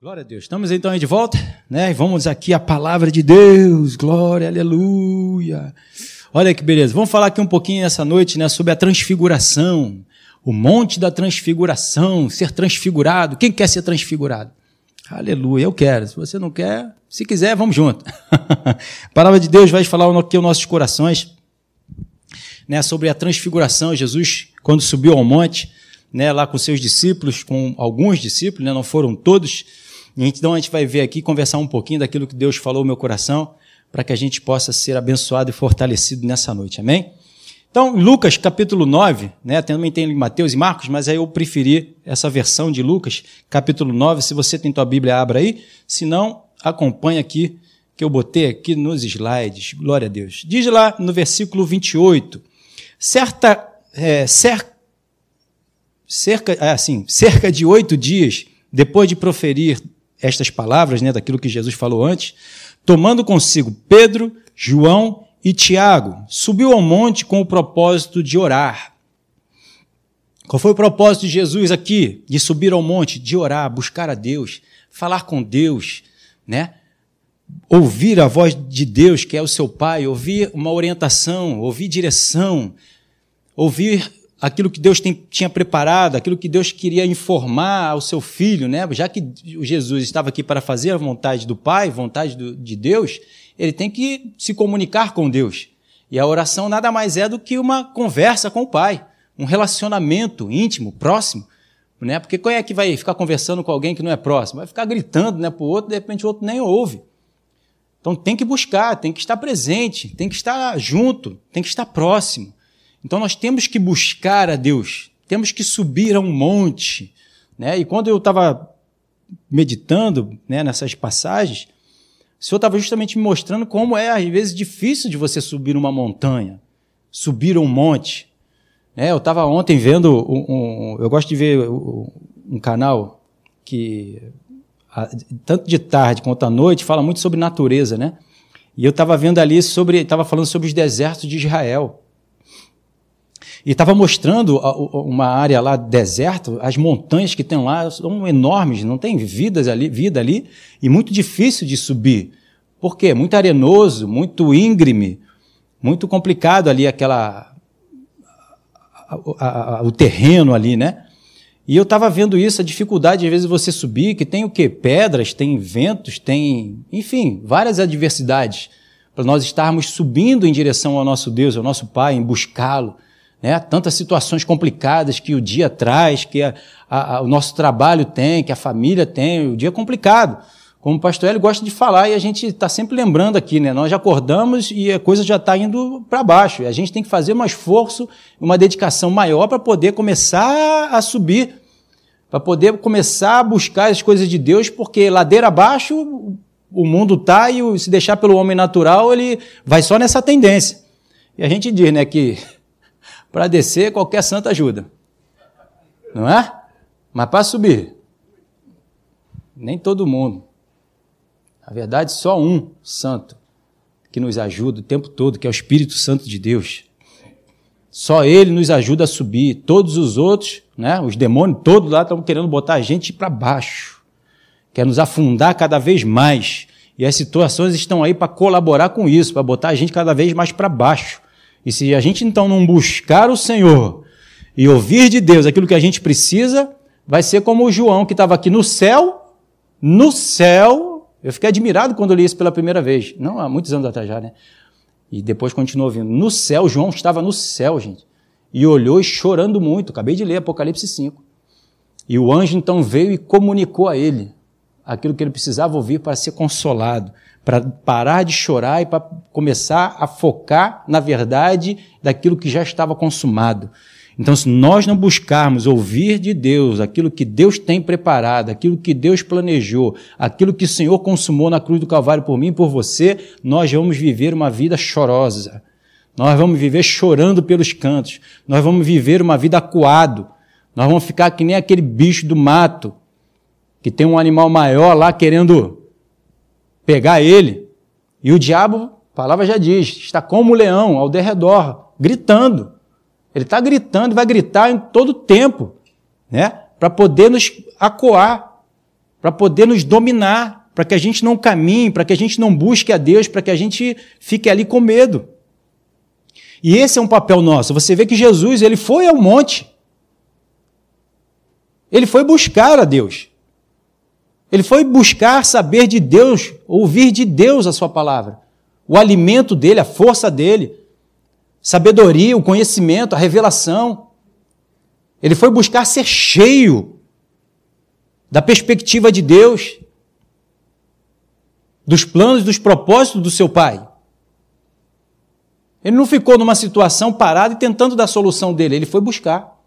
Glória a Deus. Estamos então aí de volta, né? Vamos aqui a palavra de Deus. Glória, aleluia. Olha que beleza. Vamos falar aqui um pouquinho essa noite, né, sobre a transfiguração. O monte da transfiguração, ser transfigurado. Quem quer ser transfigurado? Aleluia, eu quero. Se você não quer, se quiser, vamos junto. a palavra de Deus vai falar aqui aos nossos corações, né, sobre a transfiguração. Jesus, quando subiu ao monte, né, lá com seus discípulos, com alguns discípulos, né, não foram todos, então a gente vai ver aqui, conversar um pouquinho daquilo que Deus falou no meu coração, para que a gente possa ser abençoado e fortalecido nessa noite, amém? Então, Lucas capítulo 9, né, também tem Mateus e Marcos, mas aí eu preferi essa versão de Lucas, capítulo 9. Se você tem tua Bíblia, abra aí. Se não, acompanha aqui, que eu botei aqui nos slides. Glória a Deus. Diz lá no versículo 28. Certa, é, cer, cerca, assim, cerca de oito dias depois de proferir estas palavras, né, daquilo que Jesus falou antes, tomando consigo Pedro, João e Tiago, subiu ao monte com o propósito de orar. Qual foi o propósito de Jesus aqui? De subir ao monte, de orar, buscar a Deus, falar com Deus, né? Ouvir a voz de Deus, que é o seu Pai, ouvir uma orientação, ouvir direção, ouvir aquilo que Deus tem, tinha preparado, aquilo que Deus queria informar ao seu filho, né? Já que Jesus estava aqui para fazer a vontade do Pai, vontade do, de Deus, ele tem que se comunicar com Deus. E a oração nada mais é do que uma conversa com o Pai, um relacionamento íntimo, próximo, né? Porque quem é que vai ficar conversando com alguém que não é próximo? Vai ficar gritando, né, para o outro, de repente o outro nem ouve. Então tem que buscar, tem que estar presente, tem que estar junto, tem que estar próximo. Então nós temos que buscar a Deus, temos que subir a um monte. Né? E quando eu estava meditando né, nessas passagens, o Senhor estava justamente me mostrando como é, às vezes, difícil de você subir uma montanha, subir um monte. É, eu estava ontem vendo, um, um, eu gosto de ver um canal que, tanto de tarde quanto à noite, fala muito sobre natureza, né? E eu estava vendo ali sobre, estava falando sobre os desertos de Israel. E estava mostrando uma área lá deserta, as montanhas que tem lá são enormes, não tem vidas ali, vida ali, e muito difícil de subir. Por quê? Muito arenoso, muito íngreme, muito complicado ali aquela a, a, o terreno ali, né? E eu estava vendo isso, a dificuldade às vezes você subir, que tem o quê? Pedras, tem ventos, tem, enfim, várias adversidades para nós estarmos subindo em direção ao nosso Deus, ao nosso Pai, em buscá-lo né? tantas situações complicadas que o dia traz, que a, a, o nosso trabalho tem, que a família tem, o dia é complicado. Como o pastor Hélio gosta de falar, e a gente está sempre lembrando aqui, né? Nós acordamos e a coisa já está indo para baixo. E a gente tem que fazer um esforço, uma dedicação maior para poder começar a subir, para poder começar a buscar as coisas de Deus, porque ladeira abaixo o mundo está e se deixar pelo homem natural, ele vai só nessa tendência. E a gente diz, né, que para descer, qualquer santo ajuda. Não é? Mas para subir, nem todo mundo. Na verdade, só um santo que nos ajuda o tempo todo, que é o Espírito Santo de Deus. Só ele nos ajuda a subir. Todos os outros, né, os demônios todos lá estão querendo botar a gente para baixo. Quer nos afundar cada vez mais. E as situações estão aí para colaborar com isso, para botar a gente cada vez mais para baixo. E se a gente então não buscar o Senhor e ouvir de Deus aquilo que a gente precisa, vai ser como o João que estava aqui no céu, no céu. Eu fiquei admirado quando li isso pela primeira vez, não há muitos anos atrás já, né? E depois continuou ouvindo. No céu, João estava no céu, gente. E olhou chorando muito. Acabei de ler Apocalipse 5. E o anjo então veio e comunicou a ele aquilo que ele precisava ouvir para ser consolado para parar de chorar e para começar a focar na verdade daquilo que já estava consumado. Então, se nós não buscarmos ouvir de Deus aquilo que Deus tem preparado, aquilo que Deus planejou, aquilo que o Senhor consumou na cruz do Calvário por mim e por você, nós vamos viver uma vida chorosa. Nós vamos viver chorando pelos cantos. Nós vamos viver uma vida acuado. Nós vamos ficar que nem aquele bicho do mato, que tem um animal maior lá querendo pegar ele. E o diabo, a palavra já diz, está como o leão ao derredor, gritando. Ele está gritando, vai gritar em todo tempo, né? Para poder nos acoar. para poder nos dominar, para que a gente não caminhe, para que a gente não busque a Deus, para que a gente fique ali com medo. E esse é um papel nosso. Você vê que Jesus, ele foi ao monte. Ele foi buscar a Deus. Ele foi buscar saber de Deus, ouvir de Deus a sua palavra. O alimento dele, a força dele, sabedoria, o conhecimento, a revelação. Ele foi buscar ser cheio da perspectiva de Deus, dos planos, dos propósitos do seu Pai. Ele não ficou numa situação parada e tentando dar a solução dele, ele foi buscar.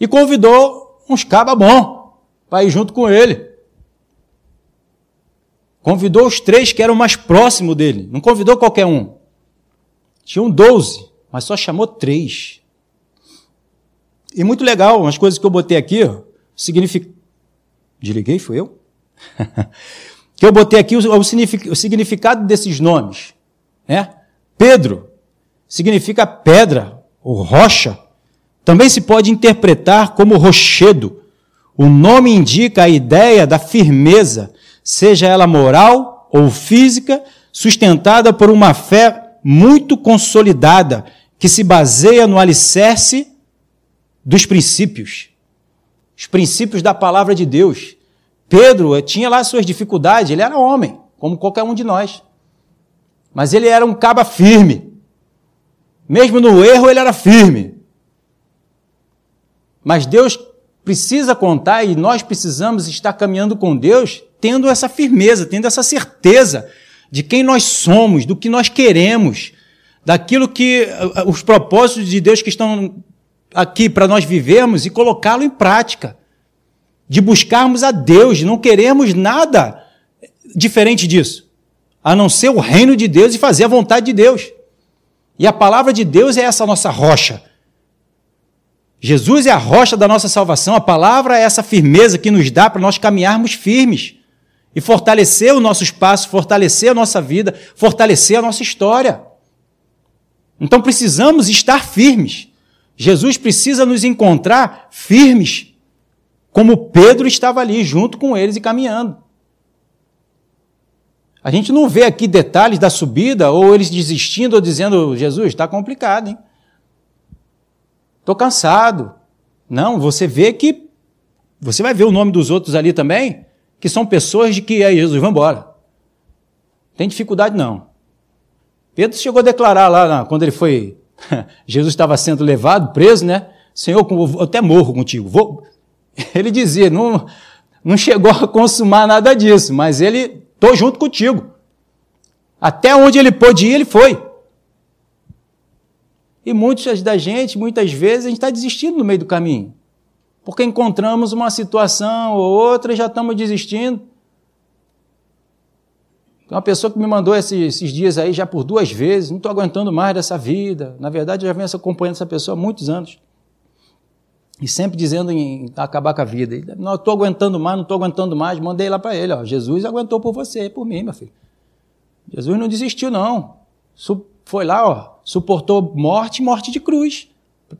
E convidou uns cabas para ir junto com ele. Convidou os três que eram mais próximos dele, não convidou qualquer um. Tinham doze, mas só chamou três. E muito legal, umas coisas que eu botei aqui, significa. Desliguei, foi eu? que eu botei aqui o, o significado desses nomes. Né? Pedro significa pedra ou rocha. Também se pode interpretar como rochedo. O nome indica a ideia da firmeza, seja ela moral ou física, sustentada por uma fé muito consolidada, que se baseia no alicerce dos princípios. Os princípios da palavra de Deus. Pedro tinha lá suas dificuldades, ele era homem, como qualquer um de nós. Mas ele era um caba firme. Mesmo no erro, ele era firme. Mas Deus precisa contar e nós precisamos estar caminhando com Deus tendo essa firmeza, tendo essa certeza de quem nós somos, do que nós queremos, daquilo que os propósitos de Deus que estão aqui para nós vivermos e colocá-lo em prática, de buscarmos a Deus, não queremos nada diferente disso a não ser o reino de Deus e fazer a vontade de Deus. E a palavra de Deus é essa nossa rocha. Jesus é a rocha da nossa salvação, a palavra é essa firmeza que nos dá para nós caminharmos firmes e fortalecer o nosso espaço, fortalecer a nossa vida, fortalecer a nossa história. Então precisamos estar firmes. Jesus precisa nos encontrar firmes, como Pedro estava ali junto com eles e caminhando. A gente não vê aqui detalhes da subida, ou eles desistindo ou dizendo, Jesus, está complicado, hein? Estou cansado. Não, você vê que. Você vai ver o nome dos outros ali também, que são pessoas de que, aí, Jesus, vamos embora. Tem dificuldade não. Pedro chegou a declarar lá, quando ele foi. Jesus estava sendo levado, preso, né? Senhor, eu até morro contigo. Vou... Ele dizia, não, não chegou a consumar nada disso, mas ele Estou junto contigo. Até onde ele pôde ir, ele foi. E muitas da gente, muitas vezes, a gente está desistindo no meio do caminho. Porque encontramos uma situação ou outra e já estamos desistindo. Uma pessoa que me mandou esses, esses dias aí já por duas vezes, não estou aguentando mais dessa vida. Na verdade, eu já venho acompanhando essa pessoa há muitos anos. E sempre dizendo em acabar com a vida. Não estou aguentando mais, não estou aguentando mais. Mandei lá para ele, ó, Jesus aguentou por você, por mim, meu filho. Jesus não desistiu, não. Foi lá, ó, suportou morte, morte de cruz.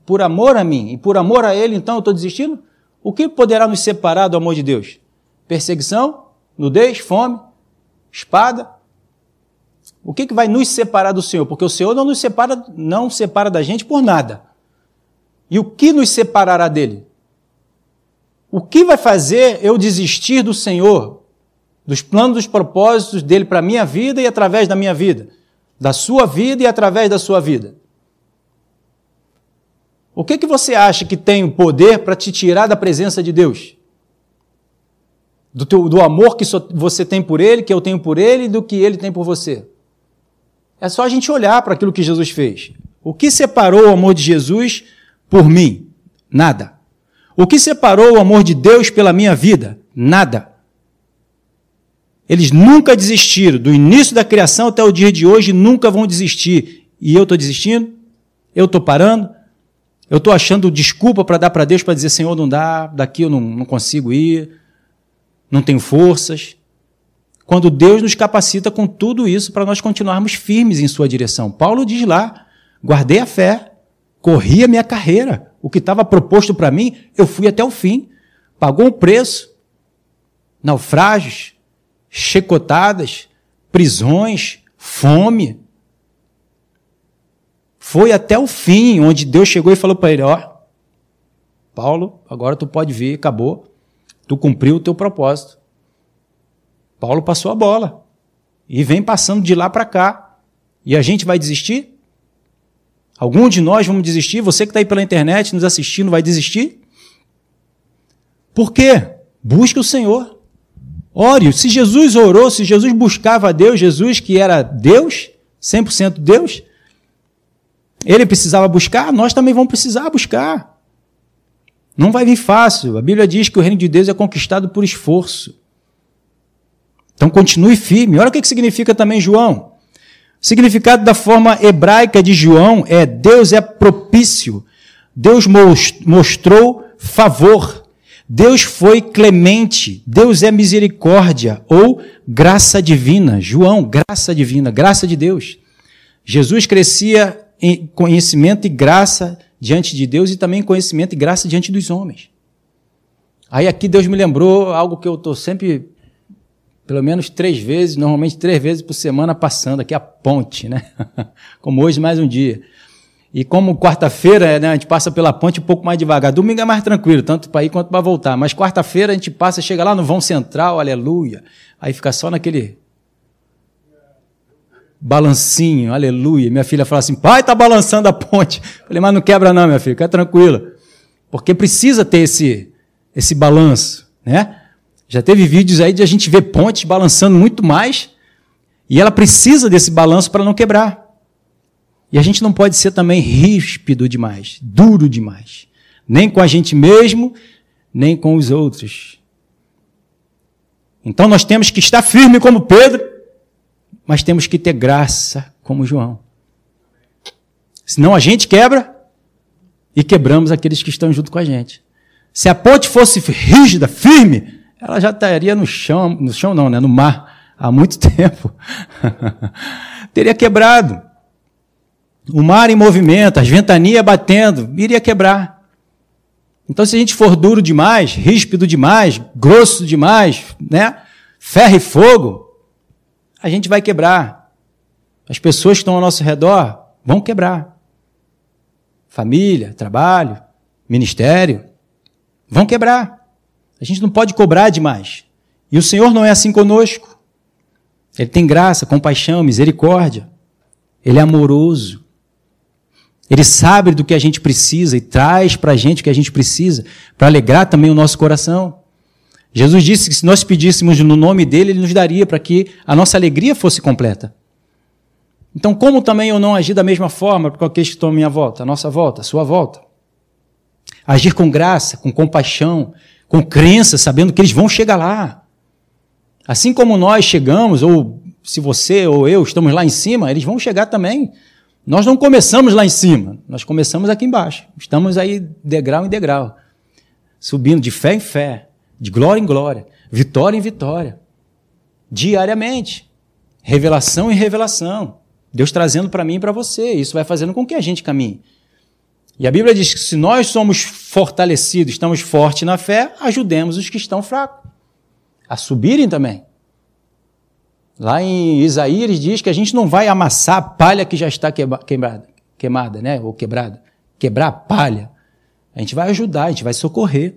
Por amor a mim e por amor a ele, então eu estou desistindo? O que poderá nos separar do amor de Deus? Perseguição, nudez, fome, espada? O que, vai nos separar do Senhor? Porque o Senhor não nos separa, não separa da gente por nada. E o que nos separará dele? O que vai fazer eu desistir do Senhor, dos planos, dos propósitos dele para a minha vida e através da minha vida? Da sua vida e através da sua vida? O que, que você acha que tem o poder para te tirar da presença de Deus? Do, teu, do amor que você tem por Ele, que eu tenho por Ele e do que Ele tem por você. É só a gente olhar para aquilo que Jesus fez. O que separou o amor de Jesus por mim? Nada. O que separou o amor de Deus pela minha vida? Nada. Eles nunca desistiram, do início da criação até o dia de hoje, nunca vão desistir. E eu estou desistindo? Eu estou parando? Eu estou achando desculpa para dar para Deus para dizer: Senhor, não dá, daqui eu não, não consigo ir, não tenho forças. Quando Deus nos capacita com tudo isso para nós continuarmos firmes em Sua direção. Paulo diz lá: guardei a fé, corri a minha carreira. O que estava proposto para mim, eu fui até o fim. Pagou um preço. naufrágios, chicotadas, prisões, fome. Foi até o fim, onde Deus chegou e falou para ele: Ó, Paulo, agora tu pode vir, acabou. Tu cumpriu o teu propósito. Paulo passou a bola e vem passando de lá para cá. E a gente vai desistir? Algum de nós vamos desistir? Você que está aí pela internet nos assistindo vai desistir? Por quê? Busque o Senhor. Ore. Se Jesus orou, se Jesus buscava a Deus, Jesus que era Deus, 100% Deus, ele precisava buscar, nós também vamos precisar buscar. Não vai vir fácil. A Bíblia diz que o reino de Deus é conquistado por esforço. Então continue firme. Olha o que significa também João. O significado da forma hebraica de João é Deus é propício. Deus mostrou favor. Deus foi clemente. Deus é misericórdia ou graça divina. João, graça divina, graça de Deus. Jesus crescia conhecimento e graça diante de Deus e também conhecimento e graça diante dos homens. Aí aqui Deus me lembrou algo que eu estou sempre pelo menos três vezes, normalmente três vezes por semana passando aqui a ponte, né? Como hoje mais um dia. E como quarta-feira né, a gente passa pela ponte um pouco mais devagar. Domingo é mais tranquilo, tanto para ir quanto para voltar. Mas quarta-feira a gente passa, chega lá no vão central, aleluia. Aí fica só naquele balancinho, aleluia. Minha filha fala assim: pai, tá balançando a ponte. Eu falei, mas não quebra não, minha filha, fica tranquila. Porque precisa ter esse, esse balanço, né? Já teve vídeos aí de a gente ver pontes balançando muito mais e ela precisa desse balanço para não quebrar. E a gente não pode ser também ríspido demais, duro demais, nem com a gente mesmo, nem com os outros. Então nós temos que estar firme como Pedro, mas temos que ter graça como João. Senão a gente quebra e quebramos aqueles que estão junto com a gente. Se a ponte fosse rígida, firme, ela já estaria no chão, no chão não, né, no mar, há muito tempo. Teria quebrado. O mar em movimento, as ventanias batendo, iria quebrar. Então, se a gente for duro demais, ríspido demais, grosso demais, né, ferro e fogo, a gente vai quebrar. As pessoas que estão ao nosso redor vão quebrar. Família, trabalho, ministério, vão quebrar. A gente não pode cobrar demais. E o Senhor não é assim conosco. Ele tem graça, compaixão, misericórdia. Ele é amoroso. Ele sabe do que a gente precisa e traz para a gente o que a gente precisa, para alegrar também o nosso coração. Jesus disse que se nós pedíssemos no nome dele, ele nos daria para que a nossa alegria fosse completa. Então, como também eu não agir da mesma forma para aqueles que estão à minha volta, à nossa volta, à sua volta? Agir com graça, com compaixão, com crença, sabendo que eles vão chegar lá. Assim como nós chegamos, ou se você ou eu estamos lá em cima, eles vão chegar também. Nós não começamos lá em cima, nós começamos aqui embaixo. Estamos aí degrau em degrau, subindo de fé em fé, de glória em glória, vitória em vitória, diariamente, revelação em revelação. Deus trazendo para mim e para você. Isso vai fazendo com que a gente caminhe. E a Bíblia diz que se nós somos fortalecidos, estamos fortes na fé, ajudemos os que estão fracos a subirem também. Lá em Isaías diz que a gente não vai amassar a palha que já está quebrada, queimada, né? Ou quebrada. Quebrar a palha. A gente vai ajudar, a gente vai socorrer.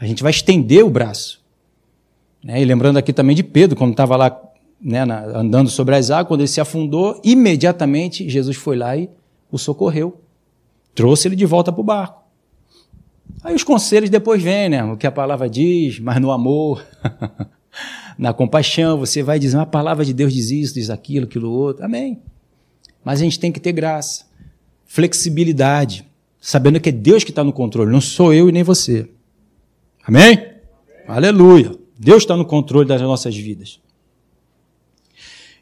A gente vai estender o braço. Né? E lembrando aqui também de Pedro, quando estava lá né, na, andando sobre as águas, quando ele se afundou, imediatamente Jesus foi lá e o socorreu. Trouxe ele de volta para o barco. Aí os conselhos depois vêm, né? O que a palavra diz, mas no amor, na compaixão, você vai dizer, a palavra de Deus diz isso, diz aquilo, aquilo outro. Amém. Mas a gente tem que ter graça, flexibilidade, sabendo que é Deus que está no controle, não sou eu e nem você. Amém? Amém. Aleluia. Deus está no controle das nossas vidas.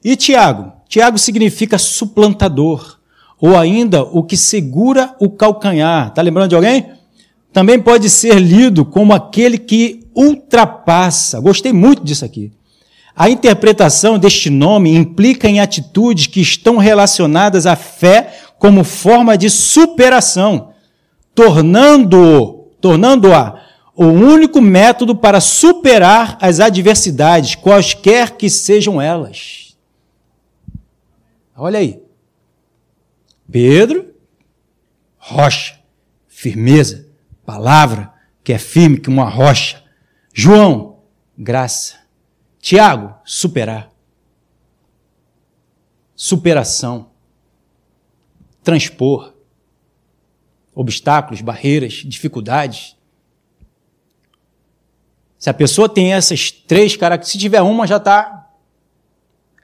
E Tiago? Tiago significa suplantador ou ainda o que segura o calcanhar. Está lembrando de alguém? Também pode ser lido como aquele que ultrapassa. Gostei muito disso aqui. A interpretação deste nome implica em atitudes que estão relacionadas à fé como forma de superação, tornando-o, tornando-a o único método para superar as adversidades, quaisquer que sejam elas. Olha aí. Pedro, rocha, firmeza, palavra que é firme como uma rocha. João, graça. Tiago, superar. Superação. Transpor. Obstáculos, barreiras, dificuldades. Se a pessoa tem essas três características, se tiver uma já está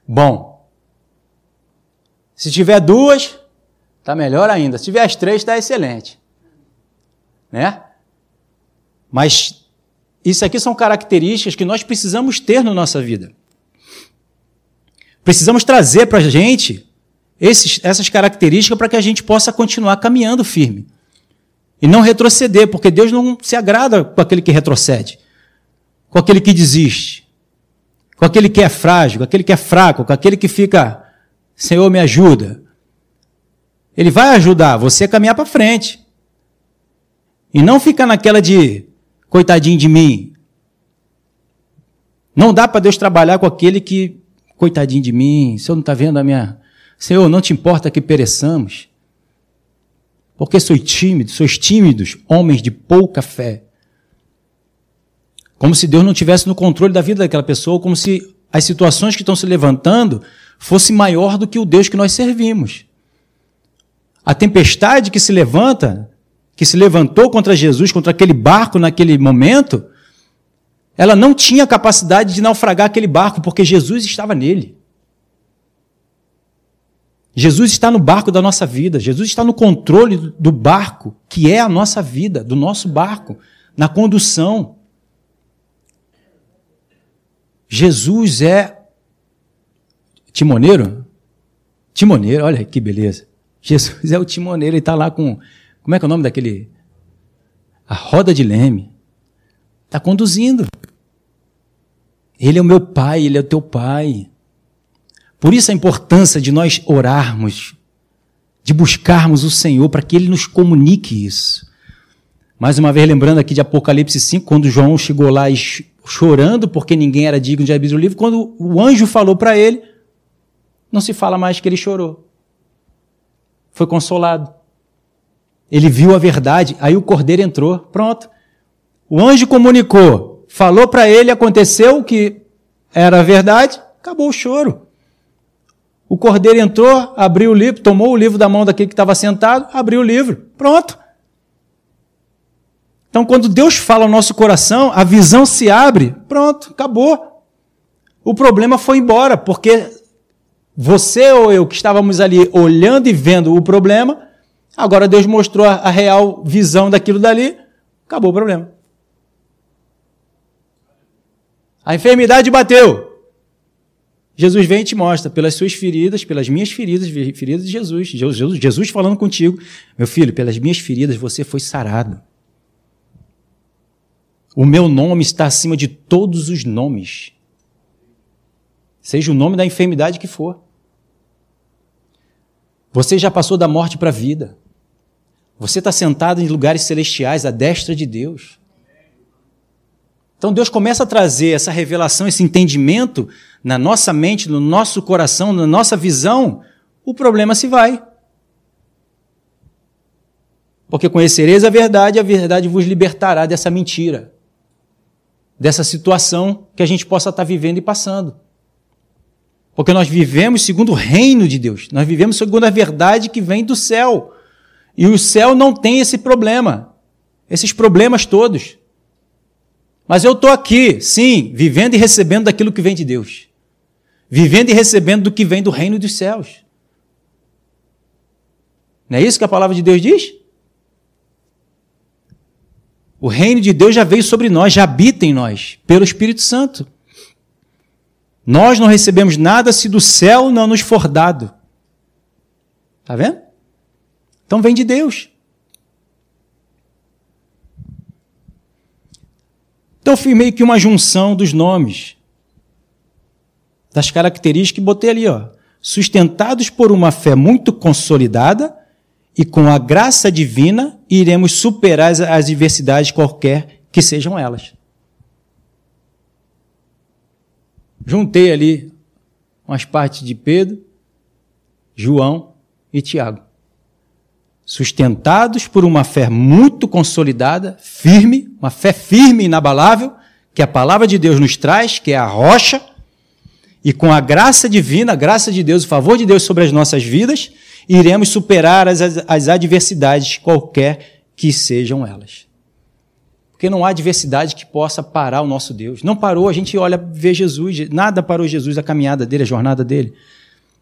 bom. Se tiver duas, está melhor ainda. Se tiver as três, está excelente. Né? Mas isso aqui são características que nós precisamos ter na nossa vida. Precisamos trazer para a gente esses, essas características para que a gente possa continuar caminhando firme. E não retroceder, porque Deus não se agrada com aquele que retrocede com aquele que desiste, com aquele que é frágil, com aquele que é fraco, com aquele que fica, Senhor, me ajuda. Ele vai ajudar você a caminhar para frente. E não ficar naquela de coitadinho de mim. Não dá para Deus trabalhar com aquele que, coitadinho de mim, o Senhor não está vendo a minha. Senhor, não te importa que pereçamos. Porque sois tímidos, sois tímidos, homens de pouca fé. Como se Deus não tivesse no controle da vida daquela pessoa, como se as situações que estão se levantando fosse maior do que o Deus que nós servimos. A tempestade que se levanta, que se levantou contra Jesus, contra aquele barco naquele momento, ela não tinha capacidade de naufragar aquele barco, porque Jesus estava nele. Jesus está no barco da nossa vida, Jesus está no controle do barco, que é a nossa vida, do nosso barco, na condução. Jesus é timoneiro? Timoneiro, olha que beleza. Jesus é o timoneiro, ele está lá com. Como é que é o nome daquele? A roda de leme. Está conduzindo. Ele é o meu pai, ele é o teu pai. Por isso a importância de nós orarmos, de buscarmos o Senhor para que ele nos comunique isso. Mais uma vez, lembrando aqui de Apocalipse 5, quando João chegou lá e chorando porque ninguém era digno de abrir o livro, quando o anjo falou para ele, não se fala mais que ele chorou. Foi consolado. Ele viu a verdade, aí o cordeiro entrou, pronto. O anjo comunicou, falou para ele, aconteceu o que era a verdade, acabou o choro. O cordeiro entrou, abriu o livro, tomou o livro da mão daquele que estava sentado, abriu o livro, pronto. Então, quando Deus fala ao nosso coração, a visão se abre, pronto, acabou. O problema foi embora, porque você ou eu que estávamos ali olhando e vendo o problema, agora Deus mostrou a, real visão daquilo dali, acabou o problema. A enfermidade bateu. Jesus vem e te mostra, pelas suas feridas, pelas minhas feridas, feridas de Jesus. Jesus, Jesus falando contigo, meu filho, pelas minhas feridas você foi sarado. O meu nome está acima de todos os nomes. Seja o nome da enfermidade que for. Você já passou da morte para a vida. Você está sentado em lugares celestiais à destra de Deus. Então Deus começa a trazer essa revelação, esse entendimento na nossa mente, no nosso coração, na nossa visão, o problema se vai. Porque conhecereis a verdade, a verdade vos libertará dessa mentira dessa situação que a gente possa estar vivendo e passando. Porque nós vivemos segundo o reino de Deus, nós vivemos segundo a verdade que vem do céu. E o céu não tem esse problema, esses problemas todos. Mas eu estou aqui, sim, vivendo e recebendo daquilo que vem de Deus. Vivendo e recebendo do que vem do reino dos céus. Não é isso que a palavra de Deus diz? O reino de Deus já veio sobre nós, já habita em nós, pelo Espírito Santo. Nós não recebemos nada se do céu não nos for dado. Está vendo? Então vem de Deus. Então fiz meio que uma junção dos nomes, das características que botei ali, ó. Sustentados por uma fé muito consolidada e com a graça divina iremos superar as adversidades qualquer que sejam elas. Juntei ali umas partes de Pedro, João e Tiago. Sustentados por uma fé muito consolidada, firme, uma fé firme e inabalável, que a palavra de Deus nos traz, que é a rocha, e com a graça divina, a graça de Deus, o favor de Deus sobre as nossas vidas, iremos superar as, as adversidades, qualquer que sejam elas. Porque não há adversidade que possa parar o nosso Deus. Não parou, a gente olha, vê Jesus, nada parou Jesus, a caminhada dele, a jornada dele.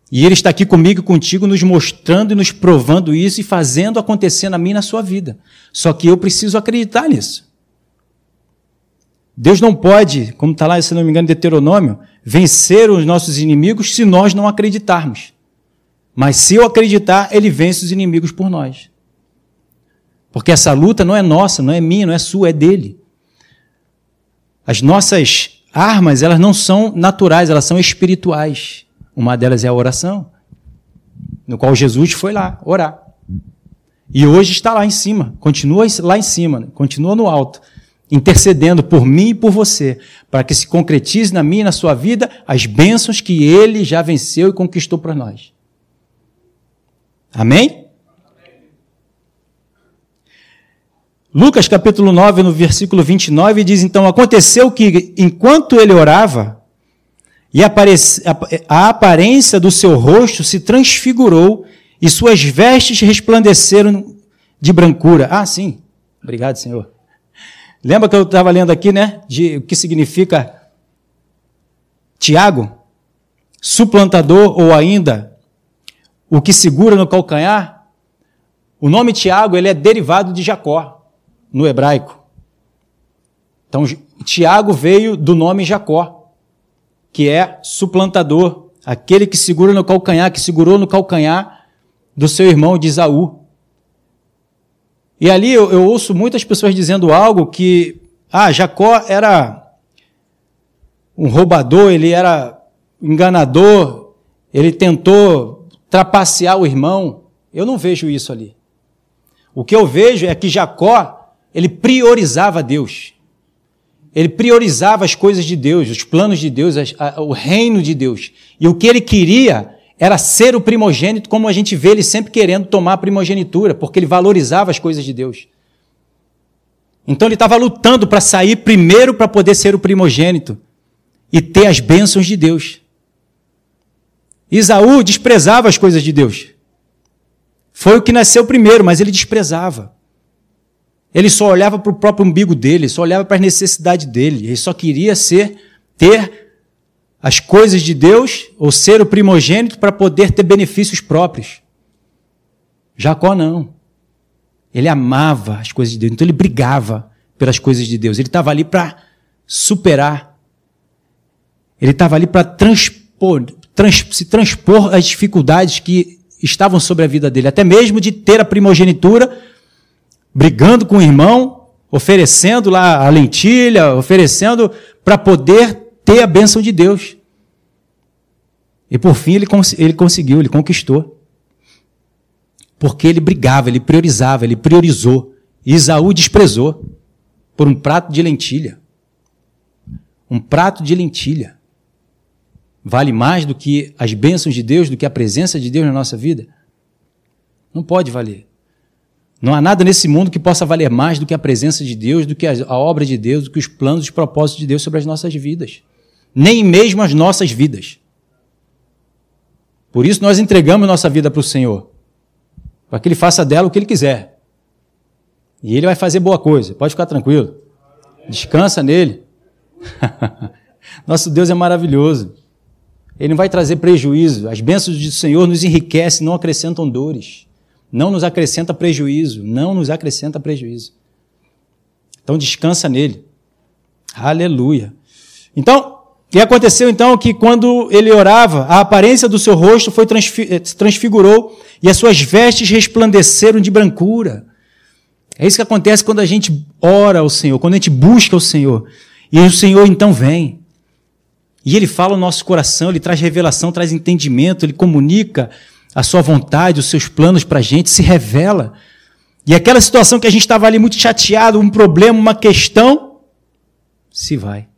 E ele está aqui comigo e contigo, nos mostrando e nos provando isso e fazendo acontecer na minha e na sua vida. Só que eu preciso acreditar nisso. Deus não pode, como está lá, se não me engano, Deuteronômio, vencer os nossos inimigos se nós não acreditarmos. Mas se eu acreditar, ele vence os inimigos por nós. Porque essa luta não é nossa, não é minha, não é sua, é dele. As nossas armas, elas não são naturais, elas são espirituais. Uma delas é a oração, no qual Jesus foi lá orar. E hoje está lá em cima, continua lá em cima, continua no alto, intercedendo por mim e por você, para que se concretize na minha e na sua vida as bênçãos que ele já venceu e conquistou para nós. Amém? Lucas capítulo 9, no versículo 29, diz então: Aconteceu que, enquanto ele orava, e a aparência do seu rosto se transfigurou, e suas vestes resplandeceram de brancura. Ah, sim. Obrigado, Senhor. Lembra que eu estava lendo aqui, né? De o que significa Tiago? Suplantador ou ainda o que segura no calcanhar, o nome Tiago ele é derivado de Jacó, no hebraico. Então, Tiago veio do nome Jacó, que é suplantador, aquele que segura no calcanhar, que segurou no calcanhar do seu irmão de Isaú. E ali eu, eu ouço muitas pessoas dizendo algo que, ah, Jacó era um roubador, ele era enganador, ele tentou trapacear o irmão. Eu não vejo isso ali. O que eu vejo é que Jacó, ele priorizava Deus. Ele priorizava as coisas de Deus, os planos de Deus, o reino de Deus. E o que ele queria era ser o primogênito, como a gente vê ele sempre querendo tomar a primogenitura, porque ele valorizava as coisas de Deus. Então ele estava lutando para sair primeiro para poder ser o primogênito e ter as bênçãos de Deus. Isaú desprezava as coisas de Deus. Foi o que nasceu primeiro, mas ele desprezava. Ele só olhava para o próprio umbigo dele, só olhava para as necessidades dele. Ele só queria ser, ter as coisas de Deus, ou ser o primogênito para poder ter benefícios próprios. Jacó não. Ele amava as coisas de Deus, então ele brigava pelas coisas de Deus. Ele estava ali para superar. Ele estava ali para transpor, trans, se transpor as dificuldades que estavam sobre a vida dele, até mesmo de ter a primogenitura, brigando com o irmão, oferecendo lá a lentilha, oferecendo para poder ter a bênção de Deus. E por fim ele, cons ele conseguiu, ele conquistou. Porque ele brigava, ele priorizava, ele priorizou. E Isaú desprezou por um prato de lentilha. Um prato de lentilha vale mais do que as bênçãos de Deus, do que a presença de Deus na nossa vida? Não pode valer. Não há nada nesse mundo que possa valer mais do que a presença de Deus, do que a obra de Deus, do que os planos e os propósitos de Deus sobre as nossas vidas. Nem mesmo as nossas vidas. Por isso nós entregamos nossa vida para o Senhor, para que Ele faça dela o que Ele quiser. E Ele vai fazer boa coisa, pode ficar tranquilo. Descansa nele. Nosso Deus é maravilhoso. Ele não vai trazer prejuízo. As bênçãos do Senhor nos enriquecem, não acrescentam dores. Não nos acrescenta prejuízo. Não nos acrescenta prejuízo. Então descansa nele. Aleluia. Então, e aconteceu então que quando ele orava, a aparência do seu rosto foi eh, transfigurou e as suas vestes resplandeceram de brancura. É isso que acontece quando a gente ora ao Senhor, quando a gente busca o Senhor. E o Senhor então vem. E ele fala o nosso coração, ele traz revelação, traz entendimento, ele comunica a sua vontade, os seus planos para a gente, se revela. E aquela situação que a gente estava ali muito chateado, um problema, uma questão, se vai.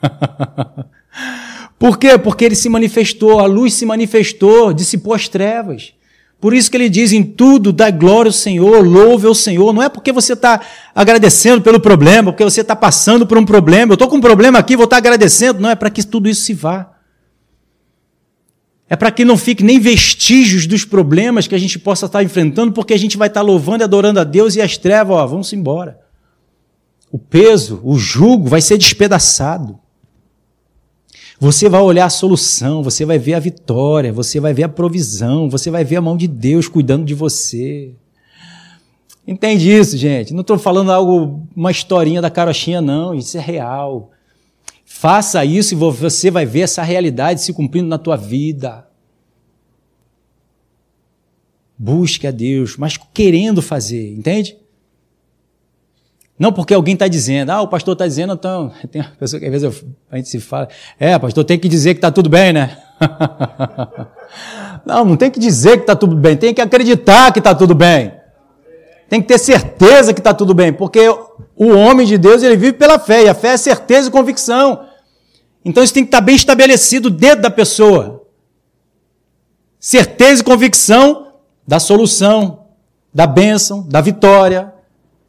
Por quê? Porque ele se manifestou, a luz se manifestou, dissipou as trevas. Por isso que ele diz em tudo, dá glória ao Senhor, louve ao Senhor. Não é porque você está agradecendo pelo problema, porque você está passando por um problema. Eu estou com um problema aqui, vou estar tá agradecendo. Não, é para que tudo isso se vá. É para que não fique nem vestígios dos problemas que a gente possa estar enfrentando, porque a gente vai estar louvando e adorando a Deus e as trevas, ó, vão-se embora. O peso, o jugo vai ser despedaçado. Você vai olhar a solução, você vai ver a vitória, você vai ver a provisão, você vai ver a mão de Deus cuidando de você. Entende isso, gente? Não estou falando algo, uma historinha da carochinha, não. Isso é real. Faça isso e você vai ver essa realidade se cumprindo na tua vida. Busque a Deus, mas querendo fazer, entende? Não porque alguém está dizendo, ah, o pastor está dizendo, então. Tem uma pessoa que às vezes eu, a gente se fala, é, pastor, tem que dizer que está tudo bem, né? não, não tem que dizer que está tudo bem, tem que acreditar que está tudo bem. Tem que ter certeza que está tudo bem, porque o homem de Deus ele vive pela fé, e a fé é certeza e convicção. Então isso tem que estar tá bem estabelecido dentro da pessoa. Certeza e convicção da solução, da bênção, da vitória.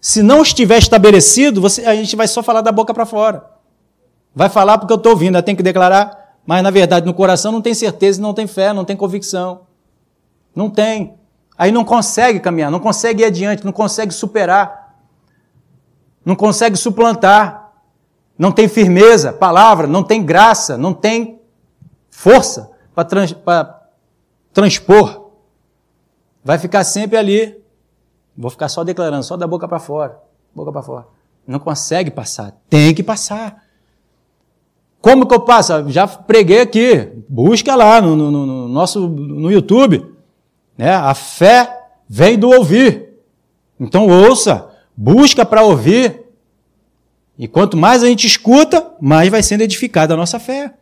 Se não estiver estabelecido, você, a gente vai só falar da boca para fora. Vai falar porque eu estou ouvindo, tem que declarar, mas na verdade no coração não tem certeza, não tem fé, não tem convicção. Não tem. Aí não consegue caminhar, não consegue ir adiante, não consegue superar, não consegue suplantar, não tem firmeza, palavra, não tem graça, não tem força para trans, transpor. Vai ficar sempre ali. Vou ficar só declarando, só da boca para fora, boca para fora. Não consegue passar, tem que passar. Como que eu passo? Já preguei aqui. Busca lá no, no, no nosso no YouTube. Né? A fé vem do ouvir. Então ouça, busca para ouvir. E quanto mais a gente escuta, mais vai sendo edificada a nossa fé.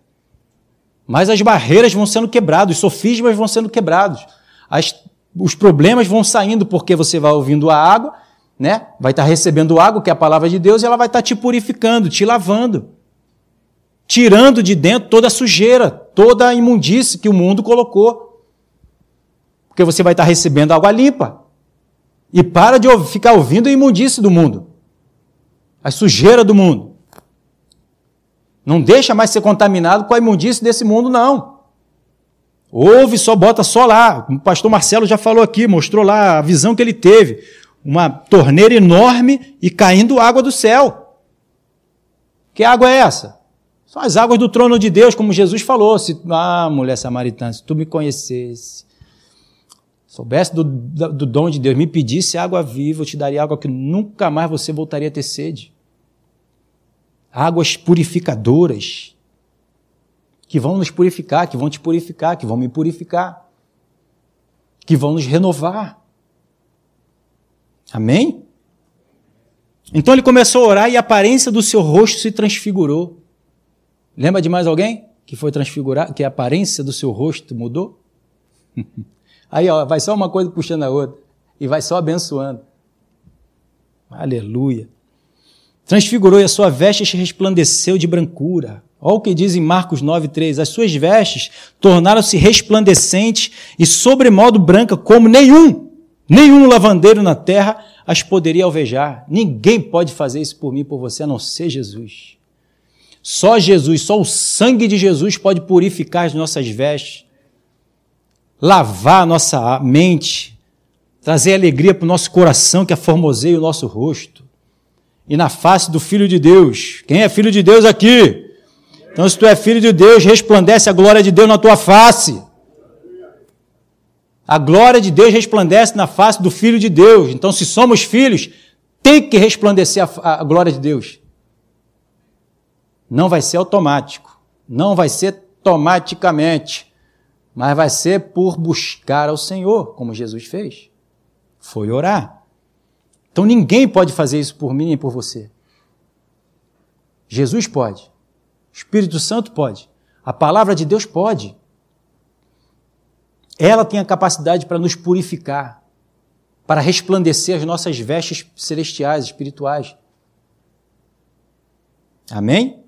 Mais as barreiras vão sendo quebradas, os sofismas vão sendo quebrados. As, os problemas vão saindo porque você vai ouvindo a água, né? Vai estar tá recebendo água, que é a palavra de Deus, e ela vai estar tá te purificando, te lavando. Tirando de dentro toda a sujeira, toda a imundície que o mundo colocou porque você vai estar recebendo água limpa. E para de ficar ouvindo a imundície do mundo, a sujeira do mundo. Não deixa mais ser contaminado com a imundície desse mundo, não. Ouve, só bota só lá. O pastor Marcelo já falou aqui, mostrou lá a visão que ele teve. Uma torneira enorme e caindo água do céu. Que água é essa? São as águas do trono de Deus, como Jesus falou. Se, ah, mulher samaritana, se tu me conhecesse, soubesse do, do dom de Deus, me pedisse água viva, eu te daria água que nunca mais você voltaria a ter sede. Águas purificadoras, que vão nos purificar, que vão te purificar, que vão me purificar, que vão nos renovar. Amém? Então ele começou a orar e a aparência do seu rosto se transfigurou. Lembra de mais alguém que foi transfigurar, que a aparência do seu rosto mudou? Aí, ó, vai só uma coisa puxando a outra. E vai só abençoando. Aleluia. Transfigurou e a sua veste resplandeceu de brancura. Olha o que diz em Marcos 9,3. As suas vestes tornaram-se resplandecentes e sobremodo branca, como nenhum, nenhum lavandeiro na terra as poderia alvejar. Ninguém pode fazer isso por mim, por você, a não ser Jesus. Só Jesus, só o sangue de Jesus pode purificar as nossas vestes lavar a nossa mente, trazer alegria para o nosso coração que aformoseia o nosso rosto. E na face do Filho de Deus. Quem é Filho de Deus aqui? Então, se tu é Filho de Deus, resplandece a glória de Deus na tua face. A glória de Deus resplandece na face do Filho de Deus. Então, se somos filhos, tem que resplandecer a, a glória de Deus. Não vai ser automático. Não vai ser automaticamente mas vai ser por buscar ao Senhor, como Jesus fez. Foi orar. Então ninguém pode fazer isso por mim nem por você. Jesus pode. Espírito Santo pode. A palavra de Deus pode. Ela tem a capacidade para nos purificar, para resplandecer as nossas vestes celestiais, espirituais. Amém?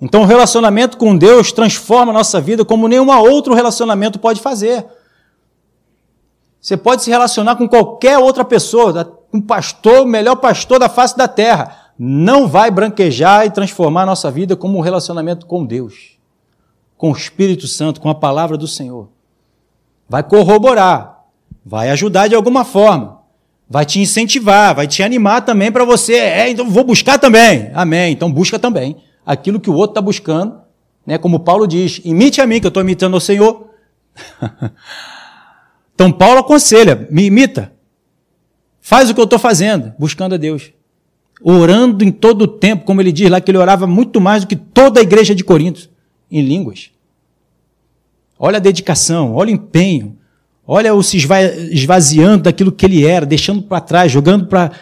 Então, o relacionamento com Deus transforma a nossa vida como nenhum outro relacionamento pode fazer. Você pode se relacionar com qualquer outra pessoa, um pastor, o melhor pastor da face da terra. Não vai branquejar e transformar a nossa vida como um relacionamento com Deus, com o Espírito Santo, com a palavra do Senhor. Vai corroborar, vai ajudar de alguma forma, vai te incentivar, vai te animar também para você. É, então vou buscar também. Amém. Então busca também aquilo que o outro está buscando, né? Como Paulo diz: imite a mim, que eu estou imitando ao Senhor. então Paulo aconselha: me imita. Faz o que eu estou fazendo, buscando a Deus. Orando em todo o tempo, como ele diz lá, que ele orava muito mais do que toda a igreja de Corinto, em línguas. Olha a dedicação, olha o empenho, olha o se esvaziando daquilo que ele era, deixando para trás, jogando para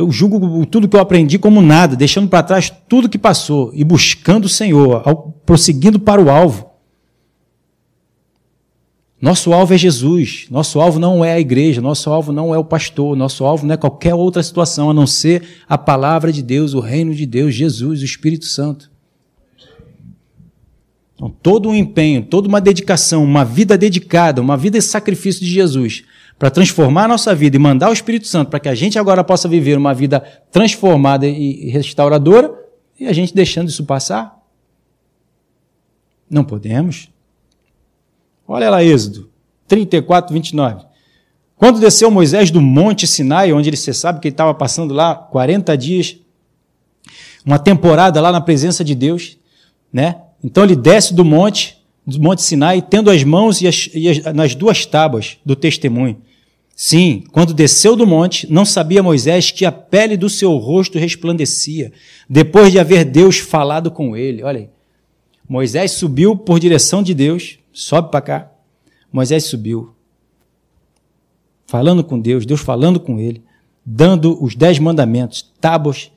eu julgo tudo que eu aprendi como nada, deixando para trás tudo que passou e buscando o Senhor, prosseguindo para o alvo. Nosso alvo é Jesus, nosso alvo não é a igreja, nosso alvo não é o pastor, nosso alvo não é qualquer outra situação a não ser a palavra de Deus, o reino de Deus, Jesus, o Espírito Santo. Então, todo um empenho, toda uma dedicação, uma vida dedicada, uma vida de sacrifício de Jesus para transformar a nossa vida e mandar o Espírito Santo para que a gente agora possa viver uma vida transformada e restauradora, e a gente deixando isso passar? Não podemos. Olha lá, Êxodo 34, 29. Quando desceu Moisés do monte Sinai, onde ele, você sabe que ele estava passando lá 40 dias, uma temporada lá na presença de Deus, né? Então ele desce do monte, do monte Sinai, tendo as mãos e as, e as, nas duas tábuas do testemunho. Sim, quando desceu do monte, não sabia Moisés que a pele do seu rosto resplandecia, depois de haver Deus falado com ele. Olha aí. Moisés subiu por direção de Deus, sobe para cá. Moisés subiu, falando com Deus, Deus falando com ele, dando os dez mandamentos, tábuas,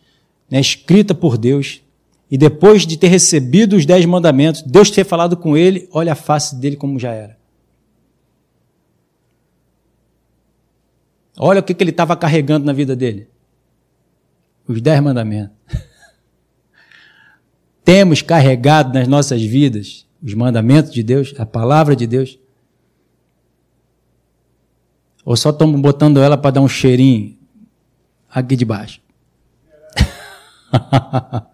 né, escrita por Deus. E depois de ter recebido os dez mandamentos, Deus ter falado com ele, olha a face dele como já era. Olha o que, que ele estava carregando na vida dele. Os dez mandamentos. Temos carregado nas nossas vidas os mandamentos de Deus, a palavra de Deus. Ou só estamos botando ela para dar um cheirinho aqui de baixo.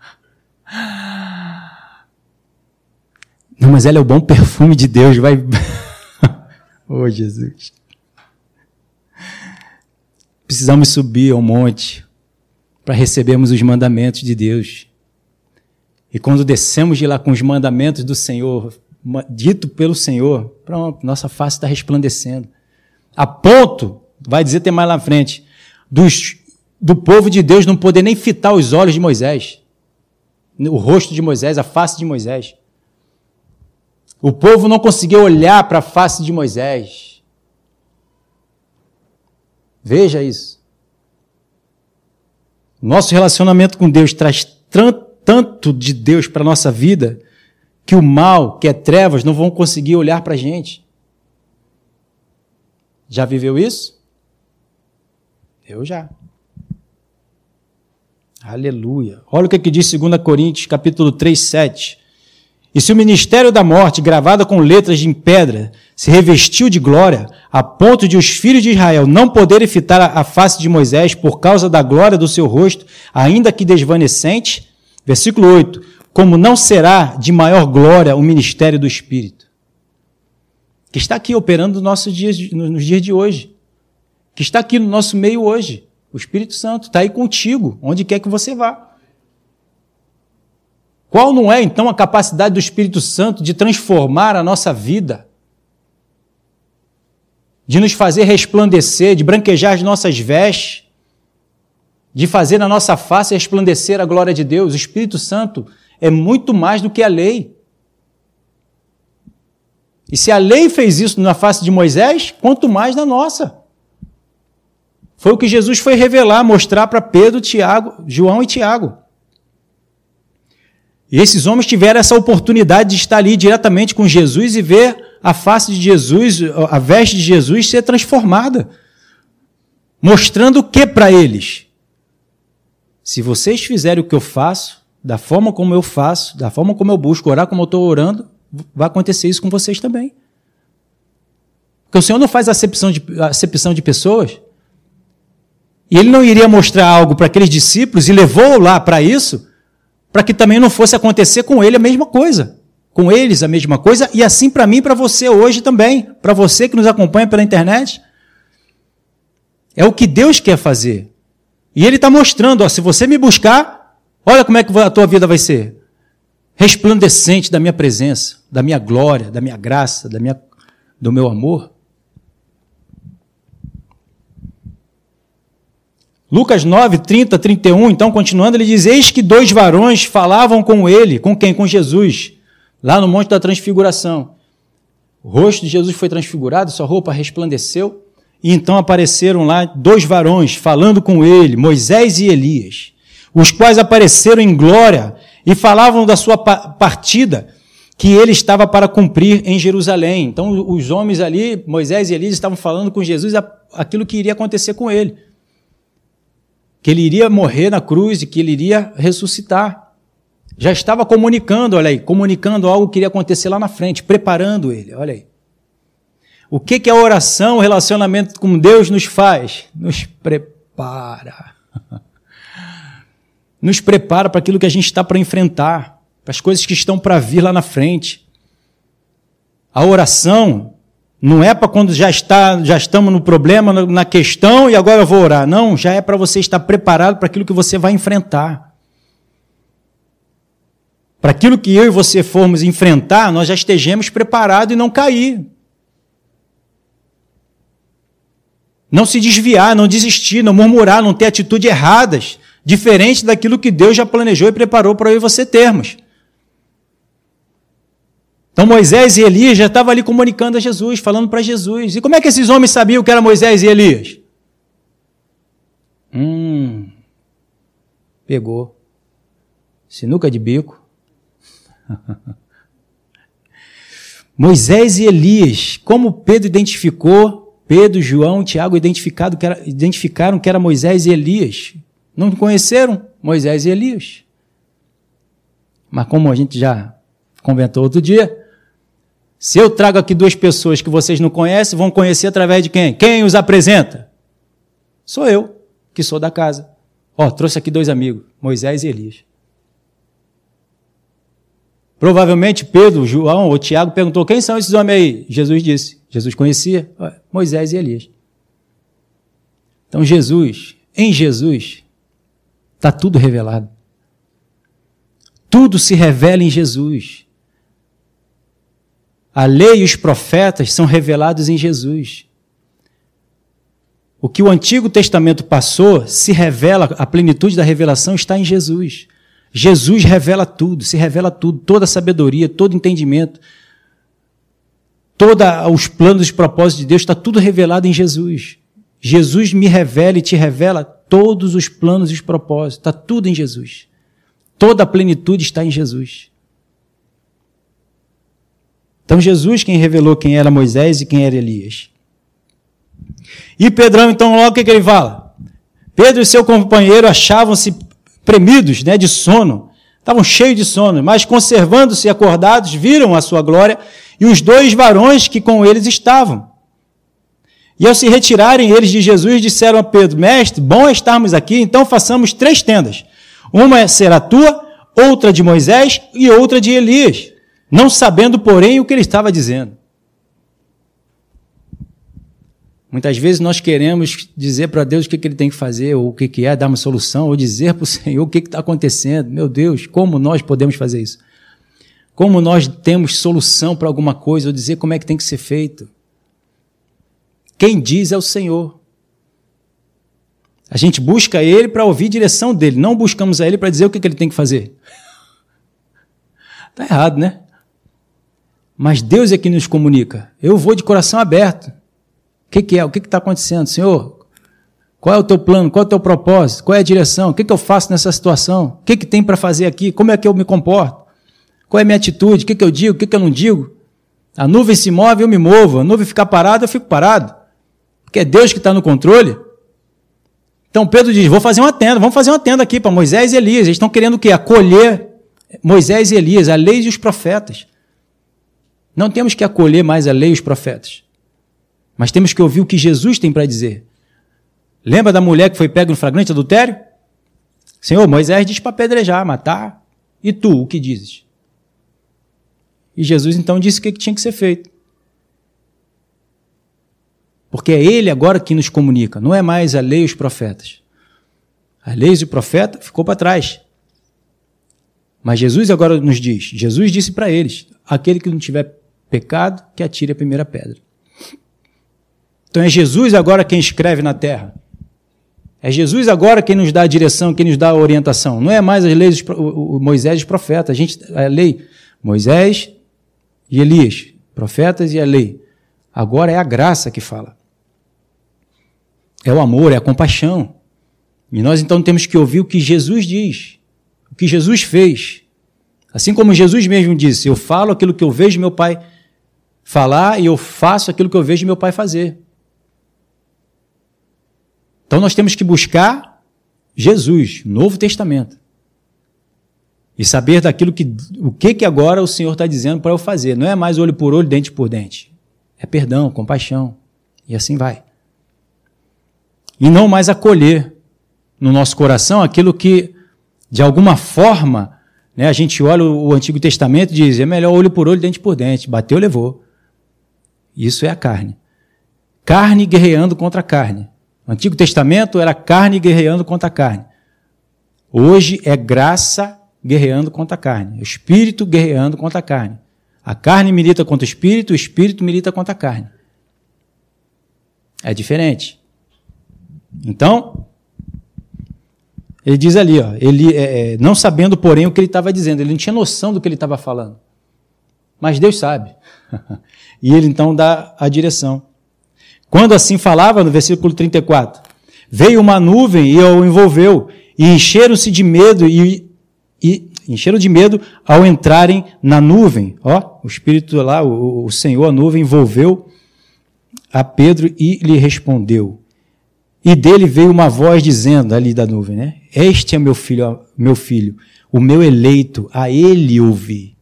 Não, mas ela é o bom perfume de Deus, vai. oh, Jesus. Precisamos subir ao monte para recebermos os mandamentos de Deus. E quando descemos de lá com os mandamentos do Senhor, dito pelo Senhor, pronto, nossa face está resplandecendo. A ponto, vai dizer tem mais lá na frente, dos, do povo de Deus não poder nem fitar os olhos de Moisés, o rosto de Moisés, a face de Moisés. O povo não conseguia olhar para a face de Moisés. Veja isso. Nosso relacionamento com Deus traz tanto de Deus para a nossa vida que o mal, que é trevas, não vão conseguir olhar para a gente. Já viveu isso? Eu já. Aleluia. Olha o que, que diz 2 Coríntios, capítulo 3, 7. E se o ministério da morte, gravado com letras em pedra, se revestiu de glória, a ponto de os filhos de Israel não poderem fitar a face de Moisés por causa da glória do seu rosto, ainda que desvanecente, versículo 8, como não será de maior glória o ministério do Espírito, que está aqui operando nos nossos dias, nos dias de hoje, que está aqui no nosso meio hoje, o Espírito Santo está aí contigo, onde quer que você vá. Qual não é, então, a capacidade do Espírito Santo de transformar a nossa vida? De nos fazer resplandecer, de branquejar as nossas vestes, de fazer na nossa face resplandecer a glória de Deus. O Espírito Santo é muito mais do que a lei. E se a lei fez isso na face de Moisés, quanto mais na nossa. Foi o que Jesus foi revelar, mostrar para Pedro, Tiago, João e Tiago. E esses homens tiveram essa oportunidade de estar ali diretamente com Jesus e ver a face de Jesus, a veste de Jesus ser transformada. Mostrando o que para eles? Se vocês fizerem o que eu faço, da forma como eu faço, da forma como eu busco orar como eu estou orando, vai acontecer isso com vocês também. Porque o Senhor não faz acepção de, acepção de pessoas. E ele não iria mostrar algo para aqueles discípulos e levou lá para isso, para que também não fosse acontecer com ele a mesma coisa. Com eles a mesma coisa, e assim para mim e para você hoje também. Para você que nos acompanha pela internet. É o que Deus quer fazer. E Ele está mostrando: ó, se você me buscar, olha como é que a tua vida vai ser. Resplandecente da minha presença, da minha glória, da minha graça, da minha, do meu amor. Lucas 9, 30, 31, então continuando, ele diz: Eis que dois varões falavam com ele, com quem? Com Jesus, lá no Monte da Transfiguração. O rosto de Jesus foi transfigurado, sua roupa resplandeceu, e então apareceram lá dois varões falando com ele, Moisés e Elias, os quais apareceram em glória e falavam da sua partida que ele estava para cumprir em Jerusalém. Então, os homens ali, Moisés e Elias, estavam falando com Jesus aquilo que iria acontecer com ele que ele iria morrer na cruz e que ele iria ressuscitar. Já estava comunicando, olha aí, comunicando algo que iria acontecer lá na frente, preparando ele, olha aí. O que, que a oração, o relacionamento com Deus nos faz? Nos prepara. Nos prepara para aquilo que a gente está para enfrentar, para as coisas que estão para vir lá na frente. A oração não é para quando já está, já estamos no problema, na questão e agora eu vou orar. Não, já é para você estar preparado para aquilo que você vai enfrentar. Para aquilo que eu e você formos enfrentar, nós já estejamos preparados e não cair. Não se desviar, não desistir, não murmurar, não ter atitudes erradas, diferente daquilo que Deus já planejou e preparou para eu e você termos. Então Moisés e Elias já estavam ali comunicando a Jesus, falando para Jesus. E como é que esses homens sabiam que era Moisés e Elias? Hum, pegou. Sinuca de bico. Moisés e Elias, como Pedro identificou, Pedro, João, Tiago identificado que era, identificaram que era Moisés e Elias. Não conheceram Moisés e Elias. Mas como a gente já comentou outro dia, se eu trago aqui duas pessoas que vocês não conhecem, vão conhecer através de quem? Quem os apresenta? Sou eu, que sou da casa. Ó, oh, trouxe aqui dois amigos, Moisés e Elias. Provavelmente Pedro, João ou Tiago perguntou: quem são esses homens aí? Jesus disse. Jesus conhecia Moisés e Elias. Então, Jesus, em Jesus, está tudo revelado. Tudo se revela em Jesus. A lei e os profetas são revelados em Jesus. O que o Antigo Testamento passou se revela, a plenitude da revelação está em Jesus. Jesus revela tudo, se revela tudo, toda sabedoria, todo entendimento, todos os planos e propósitos de Deus, está tudo revelado em Jesus. Jesus me revela e te revela todos os planos e os propósitos, está tudo em Jesus. Toda a plenitude está em Jesus. Então, Jesus quem revelou quem era Moisés e quem era Elias. E Pedrão, então, logo o que, que ele fala? Pedro e seu companheiro achavam-se premidos né, de sono, estavam cheios de sono, mas conservando-se acordados, viram a sua glória e os dois varões que com eles estavam. E ao se retirarem eles de Jesus, disseram a Pedro: Mestre, bom é estarmos aqui, então façamos três tendas. Uma será tua, outra de Moisés e outra de Elias não sabendo, porém, o que ele estava dizendo. Muitas vezes nós queremos dizer para Deus o que, que ele tem que fazer, ou o que, que é, dar uma solução, ou dizer para o Senhor o que está acontecendo. Meu Deus, como nós podemos fazer isso? Como nós temos solução para alguma coisa, ou dizer como é que tem que ser feito? Quem diz é o Senhor. A gente busca Ele para ouvir direção dele, não buscamos a Ele para dizer o que, que ele tem que fazer. Está errado, né? Mas Deus é que nos comunica. Eu vou de coração aberto. O que, que é? O que está acontecendo? Senhor, qual é o teu plano? Qual é o teu propósito? Qual é a direção? O que, que eu faço nessa situação? O que, que tem para fazer aqui? Como é que eu me comporto? Qual é a minha atitude? O que, que eu digo? O que, que eu não digo? A nuvem se move, eu me movo. A nuvem ficar parada, eu fico parado. Porque é Deus que está no controle. Então Pedro diz: Vou fazer uma tenda, vamos fazer uma tenda aqui para Moisés e Elias. Eles estão querendo o quê? Acolher Moisés e Elias, a lei e os profetas. Não temos que acolher mais a lei e os profetas, mas temos que ouvir o que Jesus tem para dizer. Lembra da mulher que foi pega no flagrante adultério? Senhor, Moisés diz para apedrejar, matar. E tu, o que dizes? E Jesus então disse o que tinha que ser feito. Porque é Ele agora que nos comunica, não é mais a lei e os profetas. A lei e o profeta ficou para trás. Mas Jesus agora nos diz: Jesus disse para eles: aquele que não tiver pecado, que atire a primeira pedra. Então é Jesus agora quem escreve na terra. É Jesus agora quem nos dá a direção, quem nos dá a orientação. Não é mais as leis, o, o Moisés e os profetas. A, gente, a lei, Moisés e Elias, profetas e a lei. Agora é a graça que fala. É o amor, é a compaixão. E nós então temos que ouvir o que Jesus diz, o que Jesus fez. Assim como Jesus mesmo disse: Eu falo aquilo que eu vejo meu pai falar e eu faço aquilo que eu vejo meu pai fazer. Então nós temos que buscar Jesus, Novo Testamento. E saber daquilo que o que, que agora o Senhor está dizendo para eu fazer. Não é mais olho por olho, dente por dente. É perdão, compaixão. E assim vai. E não mais acolher no nosso coração aquilo que, de alguma forma, né, a gente olha o Antigo Testamento e diz: é melhor olho por olho, dente por dente. Bateu, levou. Isso é a carne. Carne guerreando contra carne. No Antigo Testamento era carne guerreando contra carne. Hoje é graça guerreando contra a carne. O espírito guerreando contra a carne. A carne milita contra o espírito, o espírito milita contra a carne. É diferente. Então, ele diz ali, ó, ele é, é não sabendo, porém, o que ele estava dizendo, ele não tinha noção do que ele estava falando. Mas Deus sabe. e ele então dá a direção. Quando assim falava, no versículo 34, veio uma nuvem e o envolveu, e encheram-se de medo e, e encheram de medo ao entrarem na nuvem. Ó, o Espírito lá, o, o Senhor, a nuvem, envolveu a Pedro e lhe respondeu. E dele veio uma voz dizendo, ali da nuvem, né? Este é meu filho, meu filho, o meu eleito, a ele ouvi.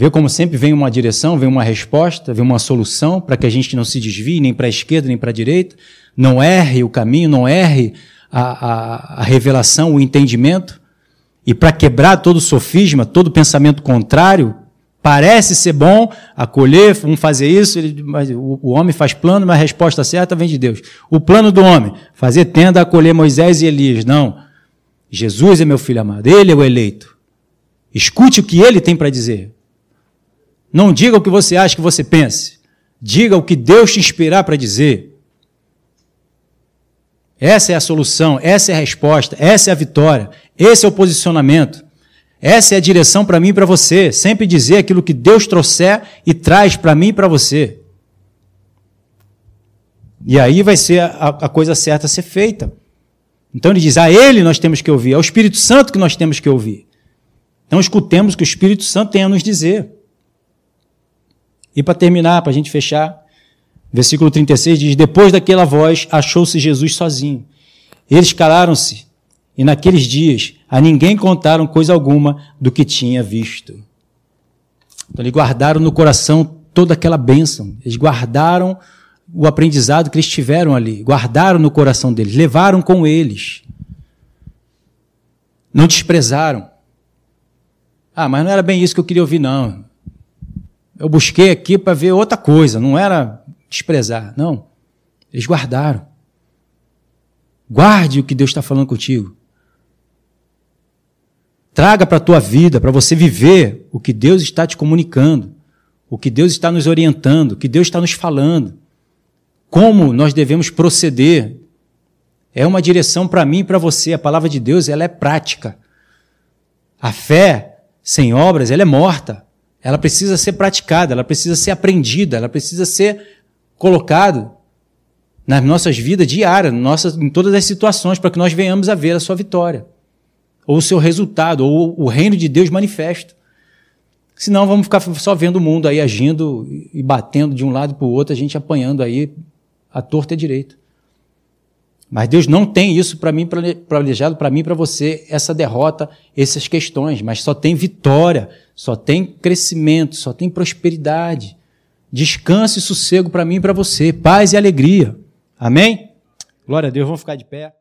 Vê como sempre vem uma direção, vem uma resposta, vem uma solução para que a gente não se desvie nem para a esquerda nem para a direita, não erre o caminho, não erre a, a, a revelação, o entendimento. E para quebrar todo sofisma, todo pensamento contrário, parece ser bom acolher, vamos fazer isso, ele, mas o, o, homem faz plano, mas a resposta certa vem de Deus. O plano do homem, fazer tenda, acolher Moisés e Elias. Não. Jesus é meu filho amado, ele é o eleito. Escute o que ele tem para dizer. Não diga o que você acha que você pense. Diga o que Deus te inspirar para dizer. Essa é a solução, essa é a resposta, essa é a vitória, esse é o posicionamento. Essa é a direção para mim e para você. Sempre dizer aquilo que Deus trouxer e traz para mim e para você. E aí vai ser a, a, coisa certa a ser feita. Então ele diz: a Ele nós temos que ouvir, é o Espírito Santo que nós temos que ouvir. Então escutemos o que o Espírito Santo tem a nos dizer. E para terminar, para a gente fechar, versículo 36 diz: Depois daquela voz, achou-se Jesus sozinho. Eles calaram-se, e naqueles dias a ninguém contaram coisa alguma do que tinha visto. Então, eles guardaram no coração toda aquela bênção. Eles guardaram o aprendizado que eles tiveram ali, guardaram no coração deles, levaram com eles. Não desprezaram. Ah, mas não era bem isso que eu queria ouvir, não eu busquei aqui para ver outra coisa, não era desprezar, não. Eles guardaram. Guarde o que Deus está falando contigo. Traga para a tua vida, para você viver o que Deus está te comunicando, o que Deus está nos orientando, o que Deus está nos falando. Como nós devemos proceder. É uma direção para mim e para você. A palavra de Deus ela é prática. A fé sem obras ela é morta. Ela precisa ser praticada, ela precisa ser aprendida, ela precisa ser colocada nas nossas vidas diárias, nossas, em todas as situações, para que nós venhamos a ver a sua vitória, ou o seu resultado, ou o reino de Deus manifesto. Senão vamos ficar só vendo o mundo aí agindo e batendo de um lado para o outro, a gente apanhando aí a torta e a direita. Mas Deus não tem isso para mim planejado para mim, para você, essa derrota, essas questões, mas só tem vitória, só tem crescimento, só tem prosperidade. Descanso e sossego para mim e para você, paz e alegria. Amém? Glória a Deus, vamos ficar de pé.